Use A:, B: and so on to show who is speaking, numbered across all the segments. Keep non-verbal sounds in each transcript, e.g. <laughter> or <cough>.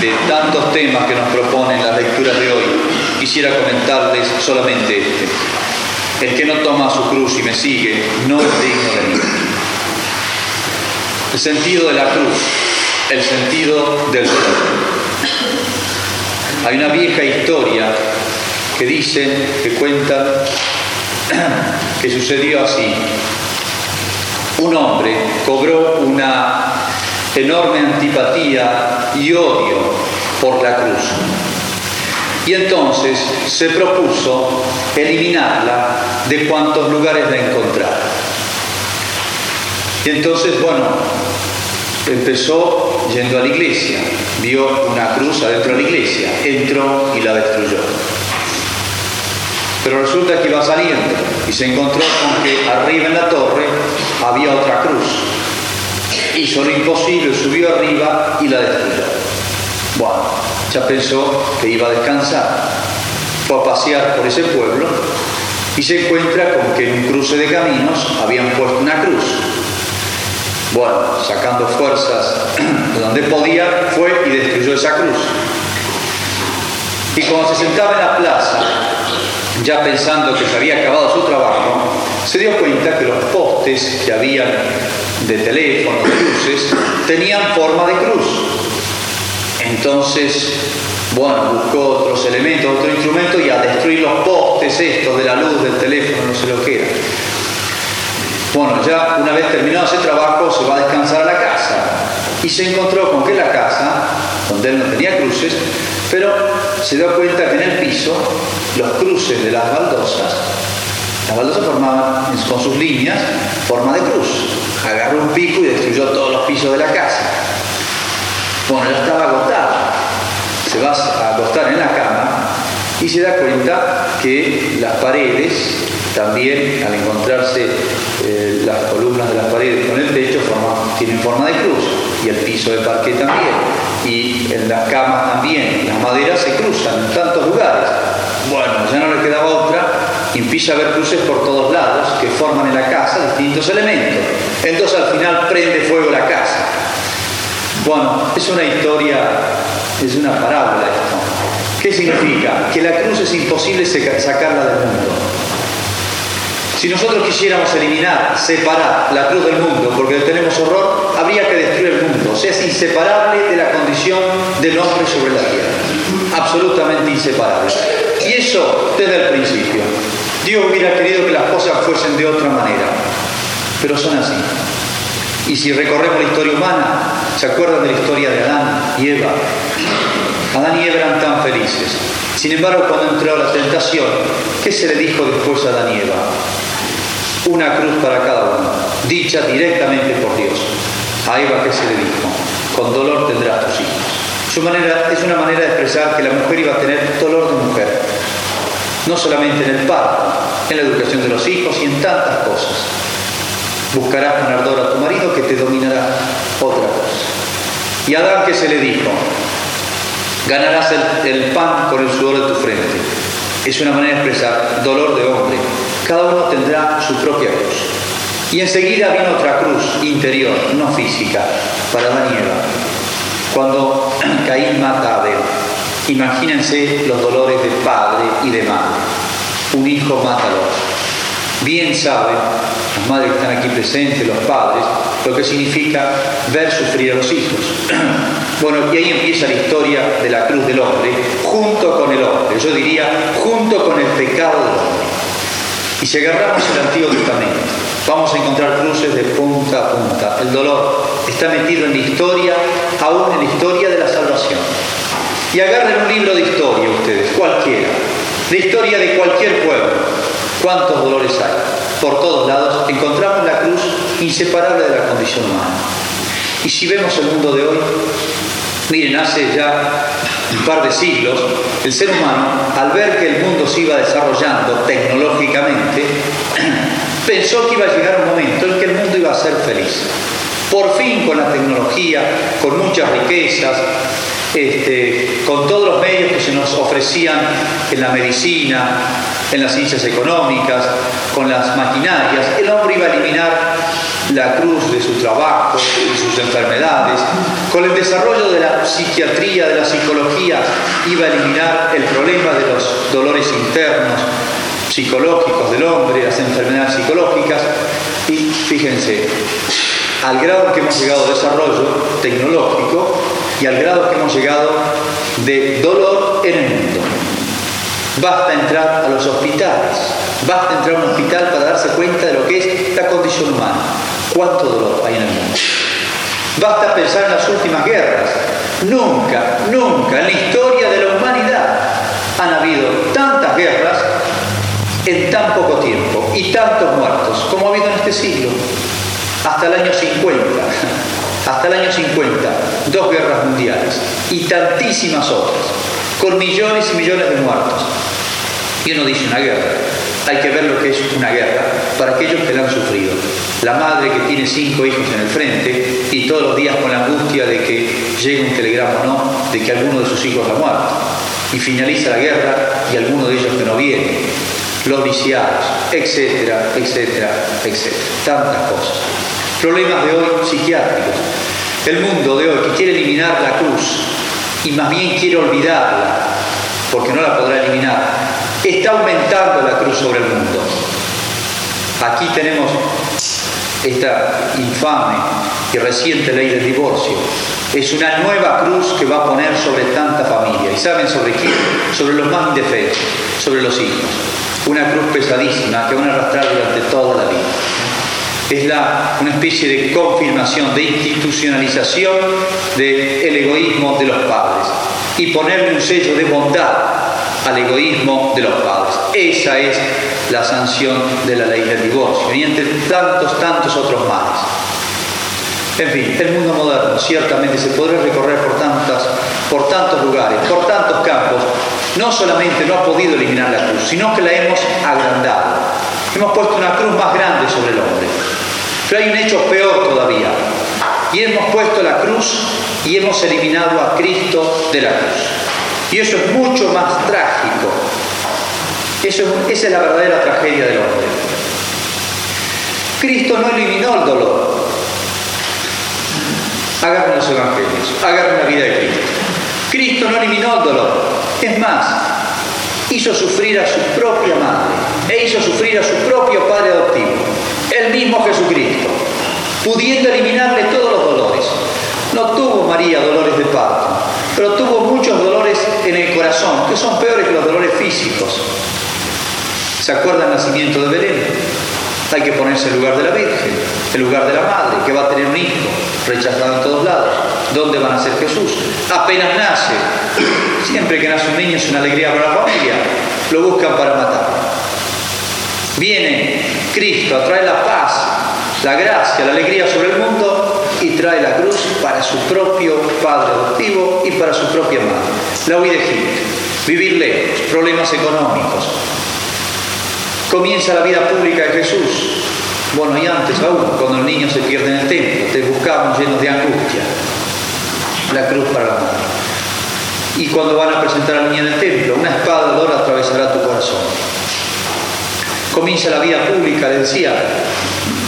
A: de tantos temas que nos proponen las lecturas de hoy, quisiera comentarles solamente este. El que no toma su cruz y me sigue no es digno de mí. El sentido de la cruz, el sentido del dolor. Hay una vieja historia que dice, que cuenta, <clears throat> que sucedió así. Un hombre cobró una enorme antipatía y odio por la cruz. Y entonces se propuso eliminarla de cuantos lugares la encontrara. Y entonces, bueno, empezó yendo a la iglesia, vio una cruz adentro de la iglesia, entró y la destruyó. Pero resulta que iba saliendo y se encontró con que arriba en la torre había otra cruz. Hizo lo imposible, subió arriba y la destruyó. Bueno, ya pensó que iba a descansar. Fue a pasear por ese pueblo y se encuentra con que en un cruce de caminos habían puesto una cruz. Bueno, sacando fuerzas <clears throat> de donde podía, fue y destruyó esa cruz. Y cuando se sentaba en la plaza, ya pensando que se había acabado su trabajo, se dio cuenta que los postes que habían de teléfono, de luces, tenían forma de cruz. Entonces, bueno, buscó otros elementos, otro instrumento y a destruir los postes estos de la luz del teléfono, no sé lo que era. Bueno, ya una vez terminado ese trabajo se va a descansar a la casa y se encontró con que la casa, donde él no tenía cruces, pero se dio cuenta que en el piso los cruces de las baldosas, las baldosas formaban con sus líneas forma de cruz. Agarró un pico y destruyó todos los pisos de la casa. Bueno, ya estaba agotado. Se va a acostar en la cama y se da cuenta que las paredes también al encontrarse eh, las columnas de las paredes con el techo tienen forma de cruz y el piso de parque también y en las camas también las maderas se cruzan en tantos lugares bueno ya no le quedaba empieza a ver cruces por todos lados que forman en la casa distintos elementos entonces al final prende fuego la casa bueno es una historia es una parábola esto ¿qué significa? que la cruz es imposible sacarla del mundo si nosotros quisiéramos eliminar, separar la cruz del mundo porque le tenemos horror, habría que destruir el mundo. O sea, es inseparable de la condición del hombre sobre la tierra. Absolutamente inseparable. Y eso desde el principio. Dios hubiera querido que las cosas fuesen de otra manera, pero son así. Y si recorremos la historia humana, ¿se acuerdan de la historia de Adán y Eva? Adán y Eva eran tan felices. Sin embargo, cuando entró la tentación, ¿qué se le dijo después a Adán y Eva? una cruz para cada uno, dicha directamente por Dios. A Eva que se le dijo, con dolor tendrás tus hijos. Es una manera de expresar que la mujer iba a tener dolor de mujer, no solamente en el parto, en la educación de los hijos y en tantas cosas. Buscarás con ardor a tu marido que te dominará otra cosa. Y Adán que se le dijo, ganarás el, el pan con el sudor de tu frente. Es una manera de expresar dolor de hombre, cada uno tendrá su propia cruz. Y enseguida vino otra cruz interior, no física, para Daniela. Cuando <clears throat> Caín mata a Abel, imagínense los dolores de padre y de madre. Un hijo mata al otro. Bien saben las madres que están aquí presentes, los padres, lo que significa ver sufrir a los hijos. <clears throat> Bueno, y ahí empieza la historia de la cruz del hombre, junto con el hombre, yo diría, junto con el pecado del hombre. Y si agarramos el Antiguo Testamento, vamos a encontrar cruces de punta a punta. El dolor está metido en la historia, aún en la historia de la salvación. Y agarren un libro de historia ustedes, cualquiera, la historia de cualquier pueblo. ¿Cuántos dolores hay? Por todos lados encontramos la cruz inseparable de la condición humana. Y si vemos el mundo de hoy, miren, hace ya un par de siglos, el ser humano, al ver que el mundo se iba desarrollando tecnológicamente, <clears throat> pensó que iba a llegar un momento en que el mundo iba a ser feliz. Por fin con la tecnología, con muchas riquezas, este, con todos los medios que se nos ofrecían en la medicina, en las ciencias económicas, con las maquinarias, el hombre iba a eliminar la cruz de su trabajo y sus enfermedades. Con el desarrollo de la psiquiatría, de la psicología, iba a eliminar el problema de los dolores internos, psicológicos del hombre, las enfermedades psicológicas. Y fíjense, al grado que hemos llegado de desarrollo tecnológico y al grado que hemos llegado de dolor en el mundo. Basta entrar a los hospitales, basta entrar a un hospital para darse cuenta de lo que es la condición humana. ¿Cuánto dolor hay en el mundo? Basta pensar en las últimas guerras. Nunca, nunca en la historia de la humanidad han habido tantas guerras en tan poco tiempo y tantos muertos como ha habido en este siglo. Hasta el año 50, hasta el año 50, dos guerras mundiales y tantísimas otras, con millones y millones de muertos. Y uno dice una guerra, hay que ver lo que es una guerra para aquellos que la han sufrido. La madre que tiene cinco hijos en el frente y todos los días con la angustia de que llegue un telegrama o no, de que alguno de sus hijos ha muerto. Y finaliza la guerra y alguno de ellos que no viene. Los viciados, etcétera, etcétera, etcétera. Tantas cosas. Problemas de hoy psiquiátricos. El mundo de hoy que quiere eliminar la cruz y más bien quiere olvidarla, porque no la podrá eliminar, está aumentando la cruz sobre el mundo. Aquí tenemos esta infame y reciente ley del divorcio. Es una nueva cruz que va a poner sobre tanta familia. ¿Y saben sobre quién? Sobre los más indefensos, sobre los hijos. Una cruz pesadísima que van a arrastrar durante toda la vida. Es una especie de confirmación, de institucionalización del egoísmo de los padres y ponerle un sello de bondad al egoísmo de los padres. Esa es la sanción de la ley del divorcio y entre tantos, tantos otros males. En fin, el mundo moderno ciertamente se podrá recorrer por, tantas, por tantos lugares, por tantos campos. No solamente no ha podido eliminar la cruz, sino que la hemos agrandado. Hemos puesto una cruz más grande sobre el hombre. Pero hay un hecho peor todavía. Y hemos puesto la cruz y hemos eliminado a Cristo de la cruz. Y eso es mucho más trágico. Eso, esa es la verdadera tragedia del hombre. Cristo no eliminó el dolor. Agarren los evangelios, agarren la vida de Cristo. Cristo no eliminó el dolor. Es más, hizo sufrir a su propia madre e hizo sufrir a su propio padre adoptivo, el mismo Jesucristo, pudiendo eliminarle todos los dolores. No tuvo María dolores de parto, pero tuvo muchos dolores en el corazón, que son peores que los dolores físicos. ¿Se acuerda el nacimiento de Belén? Hay que ponerse en lugar de la Virgen, en lugar de la Madre, que va a tener un hijo, rechazado en todos lados. ¿Dónde va a nacer Jesús? Apenas nace. Siempre que nace un niño es una alegría para la familia. Lo buscan para matar. Viene Cristo a traer la paz, la gracia, la alegría sobre el mundo y trae la cruz para su propio padre adoptivo y para su propia madre. La huida de Egipto, vivir lejos, problemas económicos. Comienza la vida pública de Jesús. Bueno, y antes aún, cuando el niño se pierde en el templo, te buscamos llenos de angustia. La cruz para la madre. Y cuando van a presentar al niño en el templo, una espada de oro atravesará tu corazón. Comienza la vida pública, le decía,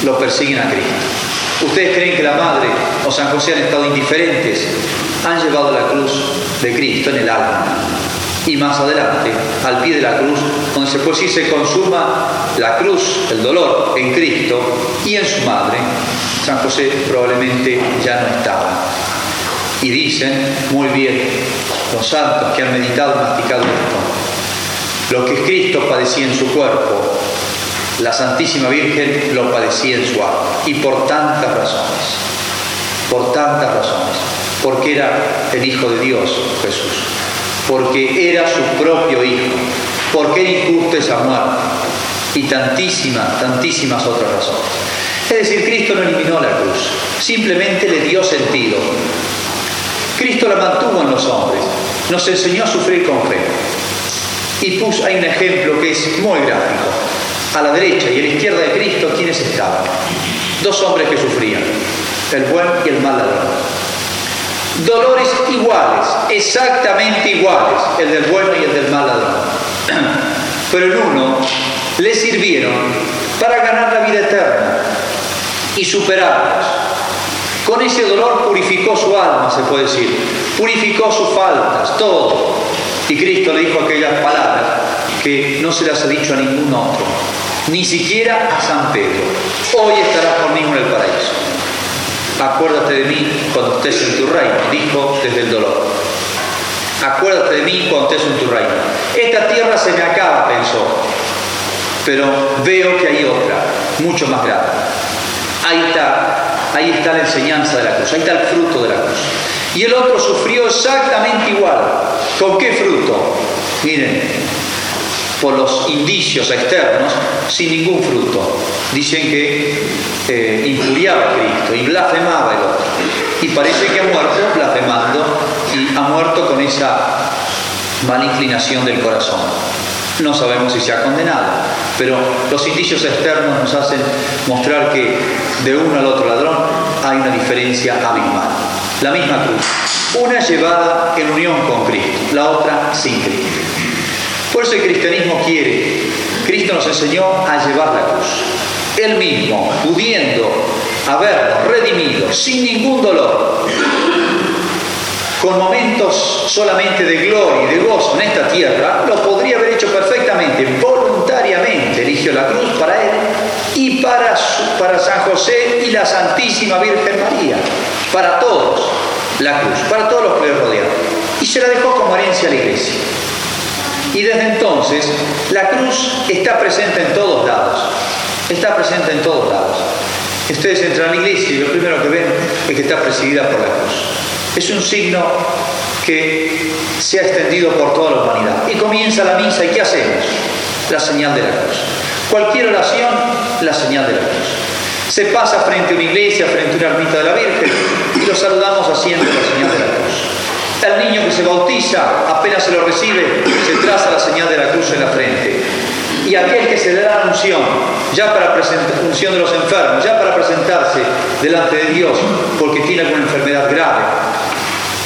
A: lo persiguen a Cristo. ¿Ustedes creen que la Madre o San José han estado indiferentes? Han llevado la cruz de Cristo en el alma. Y más adelante, al pie de la cruz, donde se puede decir se consuma la cruz, el dolor en Cristo y en su madre, San José probablemente ya no estaba. Y dicen, muy bien, los santos que han meditado y masticado esto, lo que Cristo padecía en su cuerpo, la Santísima Virgen lo padecía en su alma. Y por tantas razones, por tantas razones. Porque era el Hijo de Dios, Jesús. Porque era su propio Hijo. Porque era injusta esa muerte. Y tantísimas, tantísimas otras razones. Es decir, Cristo no eliminó la cruz. Simplemente le dio sentido. Cristo la mantuvo en los hombres. Nos enseñó a sufrir con fe. Y puso, hay un ejemplo que es muy gráfico a la derecha y a la izquierda de Cristo, ¿quiénes estaban? Dos hombres que sufrían, el buen y el mal ladrón. Dolores iguales, exactamente iguales, el del bueno y el del mal ladrón. <clears throat> pero en uno le sirvieron para ganar la vida eterna y superarlos. Con ese dolor purificó su alma, se puede decir, purificó sus faltas, todo. Y Cristo le dijo aquellas palabras que no se las ha dicho a ningún otro, ni siquiera a San Pedro. Hoy estarás conmigo en el paraíso. Acuérdate de mí cuando estés en tu reino, dijo desde el dolor. Acuérdate de mí cuando estés en tu reino. Esta tierra se me acaba, pensó, pero veo que hay otra, mucho más grande. Ahí está, ahí está la enseñanza de la cruz, ahí está el fruto de la cruz. Y el otro sufrió exactamente igual. ¿Con qué fruto? Miren, por los indicios externos, sin ningún fruto. Dicen que eh, injuriaba a Cristo y blasfemaba el otro. Y parece que ha muerto blasfemando y ha muerto con esa mala inclinación del corazón. No sabemos si se ha condenado, pero los indicios externos nos hacen mostrar que de uno al otro ladrón hay una diferencia abismal. La misma cruz, una llevada en unión con Cristo, la otra sin Cristo. Por eso el cristianismo quiere, Cristo nos enseñó a llevar la cruz. Él mismo, pudiendo habernos redimido sin ningún dolor, con momentos solamente de gloria y de gozo en esta tierra, lo podría haber hecho perfectamente, voluntariamente eligió la cruz para él y para, para San José y la Santísima Virgen María, para todos la cruz, para todos los que le rodean. Y se la dejó como herencia a la iglesia. Y desde entonces la cruz está presente en todos lados, está presente en todos lados. Ustedes entran a la iglesia y lo primero que ven es que está presidida por la cruz. Es un signo que se ha extendido por toda la humanidad. Y comienza la misa y ¿qué hacemos? La señal de la cruz. Cualquier oración, la señal de la cruz. Se pasa frente a una iglesia, frente a una ermita de la Virgen y lo saludamos haciendo la señal de la cruz. El niño que se bautiza, apenas se lo recibe, se traza la señal de la cruz en la frente. Y aquel que se le da la unción, ya para presentar, unción de los enfermos, ya para presentarse delante de Dios, porque tiene alguna enfermedad grave,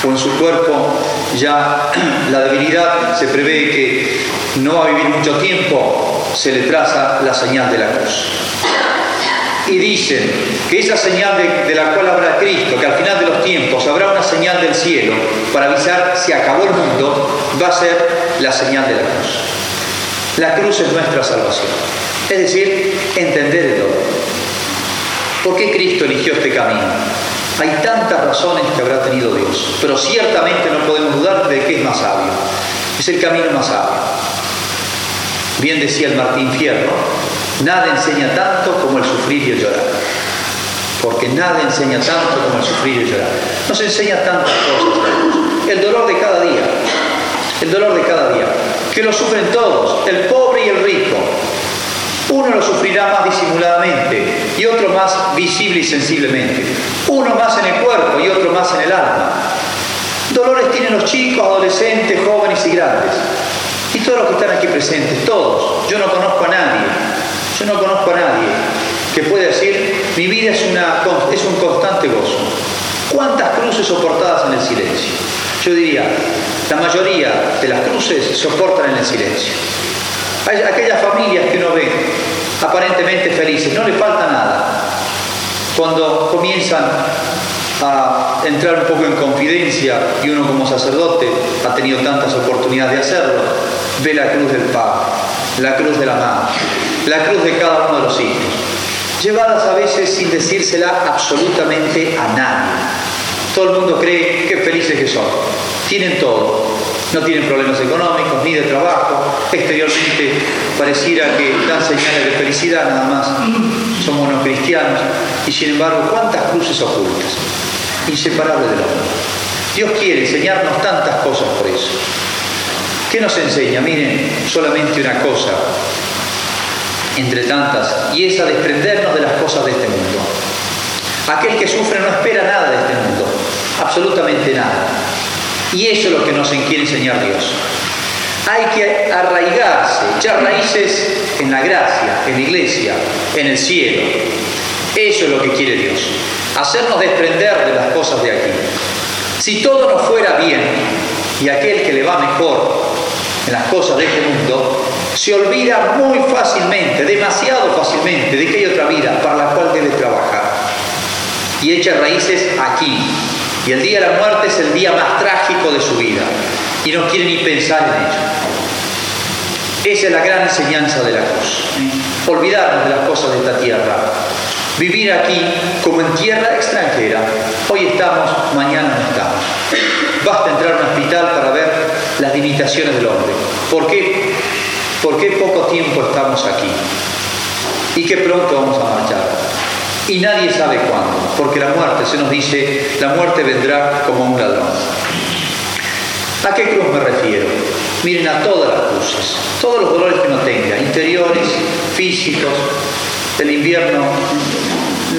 A: en su cuerpo ya <clears throat> la debilidad se prevé que no va a vivir mucho tiempo, se le traza la señal de la cruz. Y dicen que esa señal de, la cual habla Cristo, que al final de los tiempos habrá una señal del cielo para avisar si acabó el mundo, va a ser la señal de la cruz. La cruz es nuestra salvación. Es decir, entender el dolor. ¿Por qué Cristo eligió este camino? Hay tantas razones que habrá tenido Dios, pero ciertamente no podemos dudar de que es más sabio. Es el camino más sabio. Bien decía el Martín Fierro, nada enseña tanto como el sufrir y el llorar. Porque nada enseña tanto como el sufrir y el llorar. Nos enseña tantas cosas. El dolor de cada día. El dolor de cada día. Que lo sufren todos, el pobre y el rico, uno lo sufrirá más disimuladamente y otro más visible y sensiblemente. Uno más en el cuerpo y otro más en el alma. Dolores tienen los chicos, adolescentes, jóvenes y grandes. Y todos los que están aquí presentes, todos. Yo no conozco a nadie, yo no conozco a nadie que pueda decir, mi vida es, un constante gozo. ¿Cuántas cruces soportadas en el silencio? Yo diría, la mayoría de las cruces soportan en el silencio. Hay aquellas familias que uno ve aparentemente felices, no le falta nada. Cuando comienzan a entrar un poco en confidencia y uno como sacerdote ha tenido tantas oportunidades de hacerlo, ve la cruz del Padre, la cruz de la Madre, la cruz de cada uno de los hijos, llevadas a veces sin decírsela absolutamente a nadie. Todo el mundo cree que felices que son, tienen todo, no tienen problemas económicos ni de trabajo, exteriormente pareciera que dan señales de felicidad nada más, son buenos cristianos, y sin embargo, ¿cuántas cruces ocultas? Inseparables del hombre. Dios quiere enseñarnos tantas cosas por eso. ¿Qué nos enseña? Miren, solamente una cosa entre tantas, y es a desprendernos de las cosas de este mundo. Aquel que sufre no espera nada de este mundo, absolutamente nada. Y eso es lo que nos quiere enseñar Dios. Hay que arraigarse, echar raíces en la gracia, en la iglesia, en el cielo. Eso es lo que quiere Dios. Hacernos desprender de las cosas de aquí. Si todo nos fuera bien y aquel que le va mejor en las cosas de este mundo, se olvida muy fácilmente, demasiado fácilmente, de que hay otra vida para la cual debe trabajar. Y echa raíces aquí. Y el día de la muerte es el día más trágico de su vida. Y no quiere ni pensar en ello. Esa es la gran enseñanza de la cruz. Olvidarnos de las cosas de esta tierra. Vivir aquí como en tierra extranjera. Hoy estamos, mañana no estamos. Basta entrar a un hospital para ver las limitaciones del hombre. ¿Por qué? Porque poco tiempo estamos aquí y que pronto vamos a marchar. Y nadie sabe cuándo, porque la muerte, se nos dice, la muerte vendrá como un ladrón. ¿A qué cruz me refiero? Miren a todas las cruces, todos los dolores que uno tenga, interiores, físicos, el invierno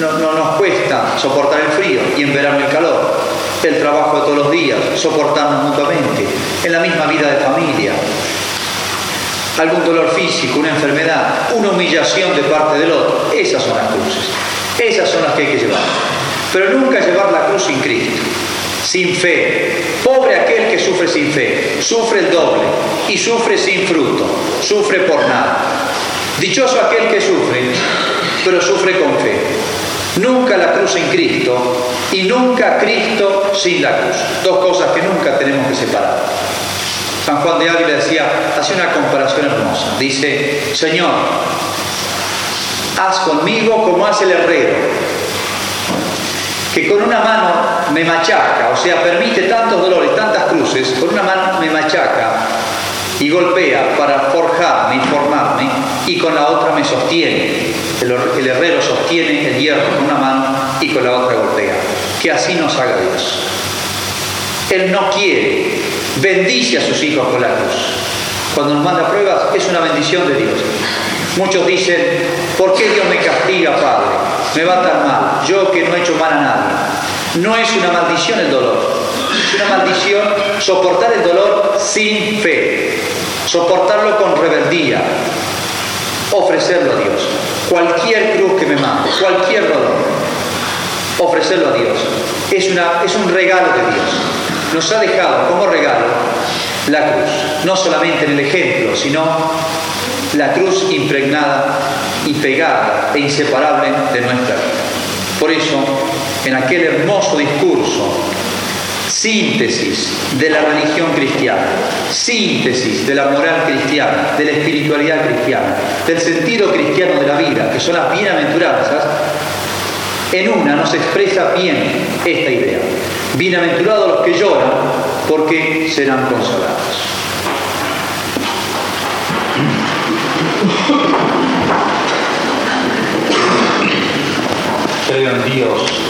A: no, no, nos cuesta soportar el frío y en verano el calor, el trabajo de todos los días, soportarnos mutuamente, en la misma vida de familia, algún dolor físico, una enfermedad, una humillación de parte del otro. Esas son las cruces. Esas son las que hay que llevar. Pero nunca llevar la cruz sin Cristo, sin fe. Pobre aquel que sufre sin fe, sufre el doble y sufre sin fruto, sufre por nada. Dichoso aquel que sufre, pero sufre con fe. Nunca la cruz sin Cristo y nunca Cristo sin la cruz. Dos cosas que nunca tenemos que separar. San Juan de Ávila decía, hace una comparación hermosa. Dice, Señor, haz conmigo como hace el herrero, que con una mano me machaca, o sea, permite tantos dolores, tantas cruces, con una mano me machaca y golpea para forjarme y formarme, y con la otra me sostiene. El, el herrero sostiene el hierro con una mano y con la otra golpea. Que así nos haga Dios. Él no quiere bendice a sus hijos con la cruz. Cuando nos manda pruebas es una bendición de Dios. Muchos dicen, ¿por qué Dios me castiga, Padre? Me va tan mal, yo que no he hecho mal a nadie. No es una maldición el dolor, es una maldición soportar el dolor sin fe, soportarlo con rebeldía, ofrecerlo a Dios. Cualquier cruz que me mande, cualquier dolor, ofrecerlo a Dios. Es, una, es un regalo de Dios nos ha dejado como regalo la cruz, no solamente en el ejemplo, sino la cruz impregnada y pegada e inseparable de nuestra vida. Por eso, en aquel hermoso discurso, síntesis de la religión cristiana, síntesis de la moral cristiana, de la espiritualidad cristiana, del sentido cristiano de la vida, que son las bienaventuranzas, en una nos expresa bien esta idea. Bienaventurados los que lloran, porque serán consolados. Creo Dios